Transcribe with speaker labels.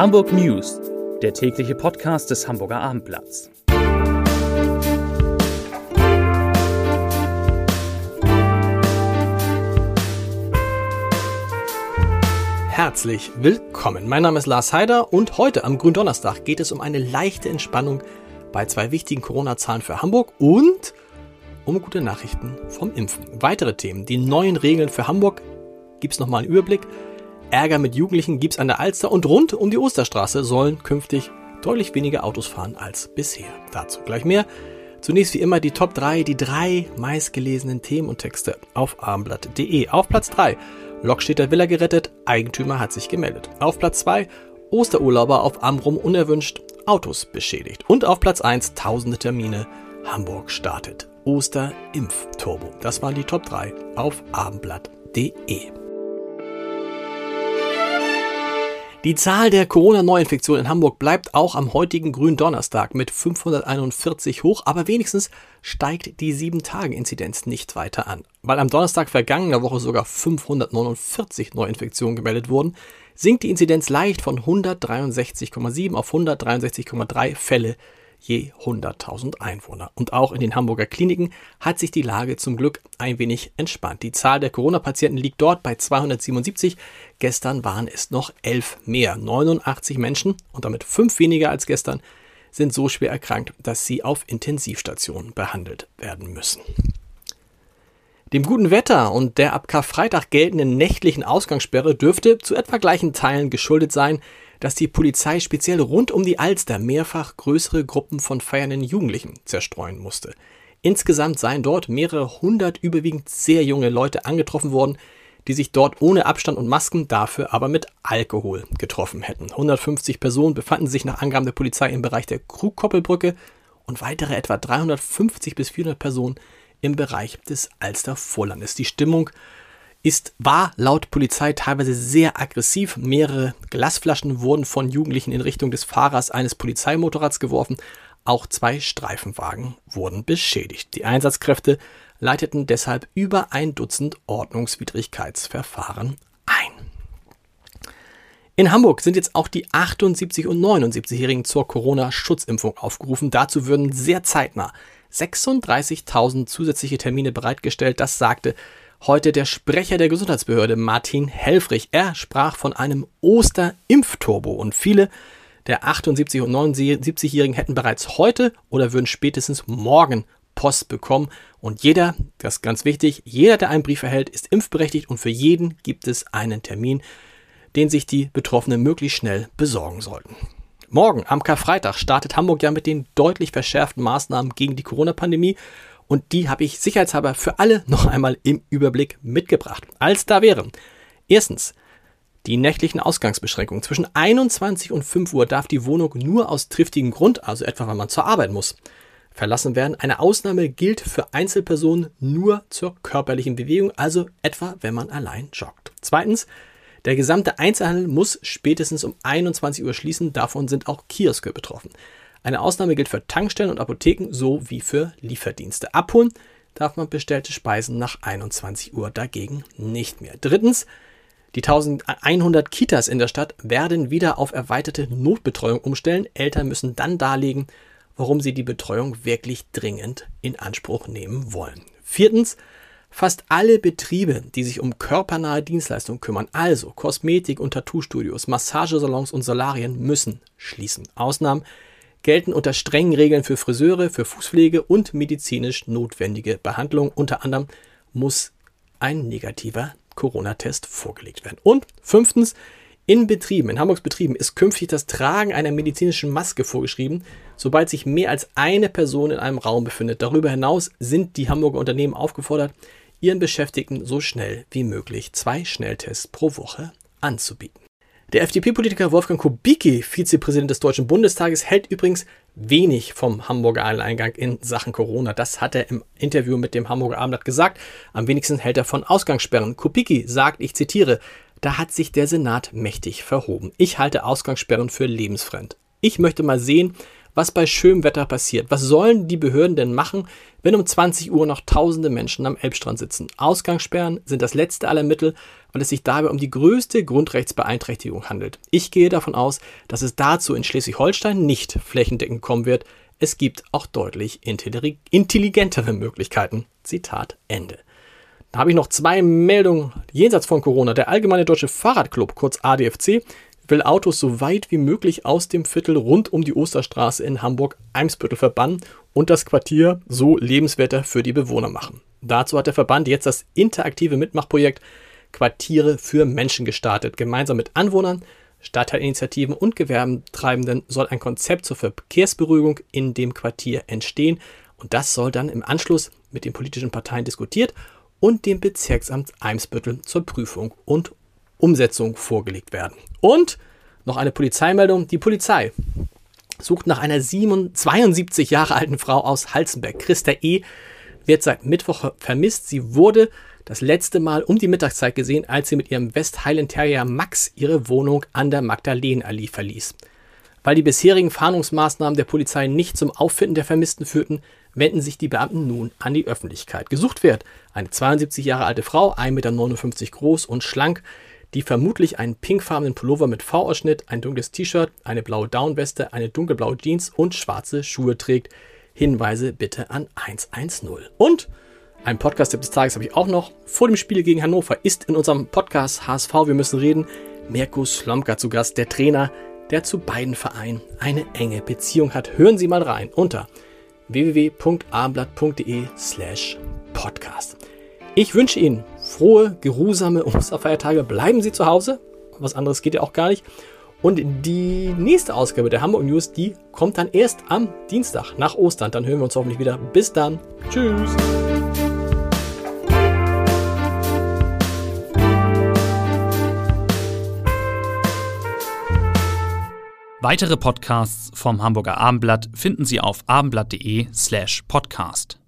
Speaker 1: Hamburg News, der tägliche Podcast des Hamburger Abendblatts.
Speaker 2: Herzlich willkommen. Mein Name ist Lars Heider und heute am Gründonnerstag geht es um eine leichte Entspannung bei zwei wichtigen Corona-Zahlen für Hamburg und um gute Nachrichten vom Impfen. Weitere Themen, die neuen Regeln für Hamburg, gibt es nochmal einen Überblick. Ärger mit Jugendlichen gibt's an der Alster und rund um die Osterstraße sollen künftig deutlich weniger Autos fahren als bisher. Dazu gleich mehr. Zunächst wie immer die Top 3, die drei meistgelesenen Themen und Texte auf abendblatt.de. Auf Platz 3, Lokstädter Villa gerettet, Eigentümer hat sich gemeldet. Auf Platz 2, Osterurlauber auf Amrum unerwünscht, Autos beschädigt. Und auf Platz 1, tausende Termine, Hamburg startet. Osterimpfturbo. Das waren die Top 3 auf abendblatt.de. Die Zahl der Corona-Neuinfektionen in Hamburg bleibt auch am heutigen grünen Donnerstag mit 541 hoch, aber wenigstens steigt die 7-Tage-Inzidenz nicht weiter an. Weil am Donnerstag vergangener Woche sogar 549 Neuinfektionen gemeldet wurden, sinkt die Inzidenz leicht von 163,7 auf 163,3 Fälle je 100.000 Einwohner. Und auch in den Hamburger Kliniken hat sich die Lage zum Glück ein wenig entspannt. Die Zahl der Corona-Patienten liegt dort bei 277. Gestern waren es noch elf mehr. 89 Menschen und damit fünf weniger als gestern sind so schwer erkrankt, dass sie auf Intensivstationen behandelt werden müssen. Dem guten Wetter und der ab Karfreitag geltenden nächtlichen Ausgangssperre dürfte zu etwa gleichen Teilen geschuldet sein, dass die Polizei speziell rund um die Alster mehrfach größere Gruppen von feiernden Jugendlichen zerstreuen musste. Insgesamt seien dort mehrere hundert überwiegend sehr junge Leute angetroffen worden, die sich dort ohne Abstand und Masken, dafür aber mit Alkohol getroffen hätten. 150 Personen befanden sich nach Angaben der Polizei im Bereich der Krugkoppelbrücke und weitere etwa 350 bis 400 Personen im Bereich des Alster-Vorlandes. Die Stimmung ist, war laut Polizei teilweise sehr aggressiv. Mehrere Glasflaschen wurden von Jugendlichen in Richtung des Fahrers eines Polizeimotorrads geworfen. Auch zwei Streifenwagen wurden beschädigt. Die Einsatzkräfte leiteten deshalb über ein Dutzend Ordnungswidrigkeitsverfahren ein. In Hamburg sind jetzt auch die 78 und 79-Jährigen zur Corona-Schutzimpfung aufgerufen. Dazu würden sehr zeitnah 36.000 zusätzliche Termine bereitgestellt. Das sagte heute der Sprecher der Gesundheitsbehörde Martin Helfrich. Er sprach von einem Osterimpfturbo und viele der 78 und 79-Jährigen hätten bereits heute oder würden spätestens morgen Post bekommen. Und jeder, das ist ganz wichtig, jeder, der einen Brief erhält, ist impfberechtigt und für jeden gibt es einen Termin, den sich die Betroffenen möglichst schnell besorgen sollten. Morgen, am Karfreitag, startet Hamburg ja mit den deutlich verschärften Maßnahmen gegen die Corona-Pandemie und die habe ich sicherheitshalber für alle noch einmal im Überblick mitgebracht. Als da wären. Erstens, die nächtlichen Ausgangsbeschränkungen. Zwischen 21 und 5 Uhr darf die Wohnung nur aus triftigem Grund, also etwa weil man zur Arbeit muss, verlassen werden. Eine Ausnahme gilt für Einzelpersonen nur zur körperlichen Bewegung, also etwa wenn man allein joggt. Zweitens, der gesamte Einzelhandel muss spätestens um 21 Uhr schließen, davon sind auch Kioske betroffen. Eine Ausnahme gilt für Tankstellen und Apotheken sowie für Lieferdienste. Abholen darf man bestellte Speisen nach 21 Uhr dagegen nicht mehr. Drittens, die 1100 Kitas in der Stadt werden wieder auf erweiterte Notbetreuung umstellen. Eltern müssen dann darlegen, warum sie die Betreuung wirklich dringend in Anspruch nehmen wollen. Viertens, fast alle Betriebe, die sich um körpernahe Dienstleistungen kümmern, also Kosmetik- und Tattoo-Studios, Massagesalons und Solarien, müssen schließen. Ausnahmen gelten unter strengen Regeln für Friseure, für Fußpflege und medizinisch notwendige Behandlung. Unter anderem muss ein negativer Corona-Test vorgelegt werden. Und fünftens, in Betrieben, in Hamburgs Betrieben ist künftig das Tragen einer medizinischen Maske vorgeschrieben, sobald sich mehr als eine Person in einem Raum befindet. Darüber hinaus sind die Hamburger Unternehmen aufgefordert, ihren Beschäftigten so schnell wie möglich zwei Schnelltests pro Woche anzubieten. Der FDP-Politiker Wolfgang Kubicki, Vizepräsident des Deutschen Bundestages, hält übrigens wenig vom Hamburger Alleingang in Sachen Corona. Das hat er im Interview mit dem Hamburger Abendblatt gesagt. Am wenigsten hält er von Ausgangssperren. Kubicki sagt, ich zitiere, da hat sich der Senat mächtig verhoben. Ich halte Ausgangssperren für lebensfremd. Ich möchte mal sehen, was bei schönem Wetter passiert. Was sollen die Behörden denn machen, wenn um 20 Uhr noch tausende Menschen am Elbstrand sitzen? Ausgangssperren sind das letzte aller Mittel, weil es sich dabei um die größte Grundrechtsbeeinträchtigung handelt. Ich gehe davon aus, dass es dazu in Schleswig-Holstein nicht flächendeckend kommen wird. Es gibt auch deutlich intelligentere Möglichkeiten. Zitat Ende. Da habe ich noch zwei Meldungen jenseits von Corona. Der Allgemeine Deutsche Fahrradclub, kurz ADFC, will Autos so weit wie möglich aus dem Viertel rund um die Osterstraße in Hamburg-Eimsbüttel verbannen und das Quartier so lebenswerter für die Bewohner machen. Dazu hat der Verband jetzt das interaktive Mitmachprojekt Quartiere für Menschen gestartet. Gemeinsam mit Anwohnern, Stadtteilinitiativen und Gewerbetreibenden soll ein Konzept zur Verkehrsberuhigung in dem Quartier entstehen und das soll dann im Anschluss mit den politischen Parteien diskutiert und dem Bezirksamt Eimsbüttel zur Prüfung und Umsetzung vorgelegt werden. Und noch eine Polizeimeldung. Die Polizei sucht nach einer 72 Jahre alten Frau aus Halzenberg. Christa E. wird seit Mittwoch vermisst. Sie wurde das letzte Mal um die Mittagszeit gesehen, als sie mit ihrem West Highland Terrier Max ihre Wohnung an der Magdalenallee verließ. Weil die bisherigen Fahndungsmaßnahmen der Polizei nicht zum Auffinden der Vermissten führten, wenden sich die Beamten nun an die Öffentlichkeit. Gesucht wird eine 72 Jahre alte Frau, 1,59 Meter groß und schlank, die vermutlich einen pinkfarbenen Pullover mit V-Ausschnitt, ein dunkles T-Shirt, eine blaue Downweste, eine dunkelblaue Jeans und schwarze Schuhe trägt. Hinweise bitte an 110. Und ein Podcast-Tipp des Tages habe ich auch noch. Vor dem Spiel gegen Hannover ist in unserem Podcast HSV Wir müssen reden Mirko Slomka zu Gast, der Trainer, der zu beiden Vereinen eine enge Beziehung hat. Hören Sie mal rein unter www.abendblatt.de slash podcast. Ich wünsche Ihnen frohe, geruhsame Osterfeiertage. Bleiben Sie zu Hause. Was anderes geht ja auch gar nicht. Und die nächste Ausgabe der Hamburg News, die kommt dann erst am Dienstag nach Ostern. Dann hören wir uns hoffentlich wieder. Bis dann. Tschüss.
Speaker 1: Weitere Podcasts vom Hamburger Abendblatt finden Sie auf abendblatt.de slash podcast.